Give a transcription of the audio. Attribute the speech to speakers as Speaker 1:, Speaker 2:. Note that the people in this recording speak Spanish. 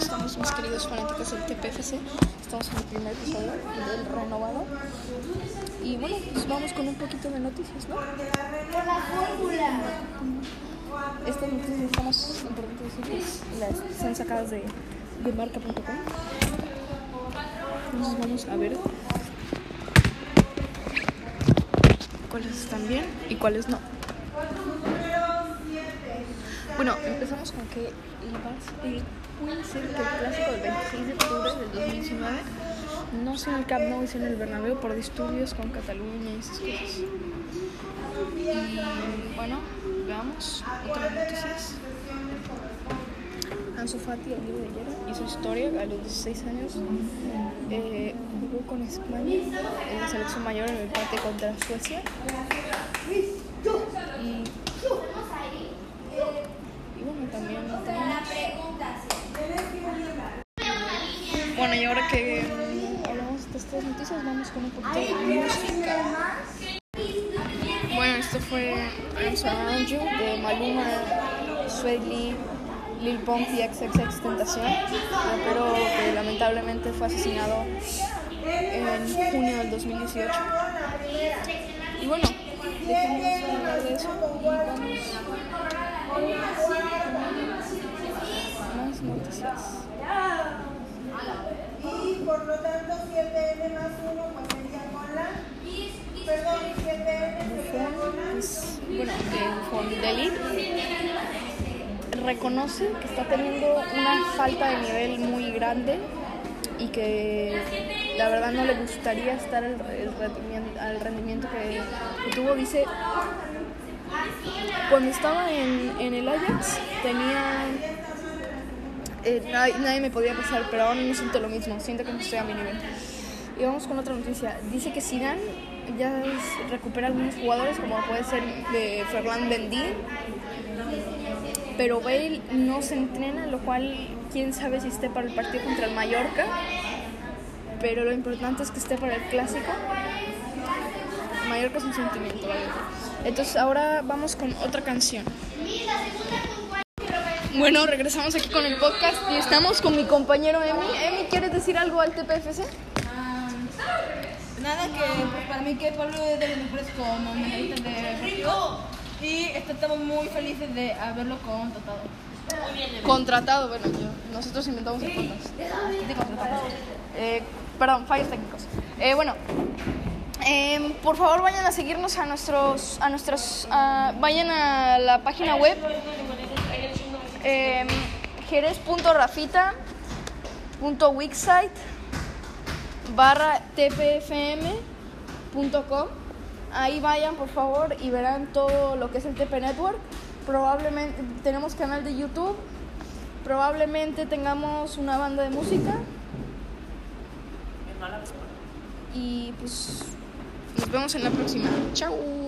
Speaker 1: estamos mis queridos fanáticos del TPFC? Estamos en el primer episodio del renovado. Y bueno, pues vamos con un poquito de noticias, ¿no? Estas noticias estamos importantes decir que las están sacadas de, de marca.com. Entonces vamos a ver cuáles están bien y cuáles no. Bueno, empezamos con que el, puede ser el clásico del 26 de octubre del 2019 no sea el Camp Nou y sea el Bernabéu por disturbios con Cataluña y esas cosas. Y bueno, veamos otras noticias. Ansu Fati, el libro de ayer, hizo historia a los 16 años. Eh, jugó con España en la selección mayor en el empate contra Suecia. Y bueno, también tenemos... Bueno, y ahora que hablamos de estas noticias, vamos con un poquito de música. Bueno, esto fue I'm You de Maluma, Swedley, Lil Pump y XXX Tentación, pero que lamentablemente fue asesinado en junio del 2018. Y bueno, dejemos hablar de eso y vamos más noticias.
Speaker 2: Y por lo tanto 7n más 1 pues sería con la... Perdón, 7n sería con la...
Speaker 1: Pues, bueno, Fondelit reconoce que está teniendo una falta de nivel muy grande y que la verdad no le gustaría estar al, rendimiento, que tuvo. Dice, cuando estaba en, en el Ajax tenía... eh, nadie, nadie me podía pasar, pero ahora no siento lo mismo, siento que no estoy a mi nivel. Y vamos con otra noticia. Dice que Zidane ya recupera algunos jugadores, como puede ser de Ferland Mendy, pero Bale no se entrena, lo cual quién sabe si esté para el partido contra el Mallorca, pero lo importante es que esté para el clásico. Mallorca es un sentimiento, verdad. Entonces ahora vamos con otra canción. Bueno, regresamos aquí con el podcast y estamos con mi compañero Emi. Emi, ¿quieres decir algo al TPFC?
Speaker 3: Nada que pues, para mí que Pablo es de los mejores como medallistas de deportivo y estamos muy felices de haberlo contratado.
Speaker 1: Contratado, bueno, yo, nosotros inventamos el podcast.
Speaker 3: De contratado.
Speaker 1: Eh, perdón, fallos técnicos. Eh, bueno, em, por favor vayan a seguirnos a nuestros, a nuestros, ah, vayan a la página web em, jerez.rafita.wixsite barra tpfm.com ahí vayan por favor y verán todo lo que es el TP Network. Probablemente tenemos canal de YouTube. Probablemente tengamos una banda de música. Y pues nos vemos en la próxima. Chao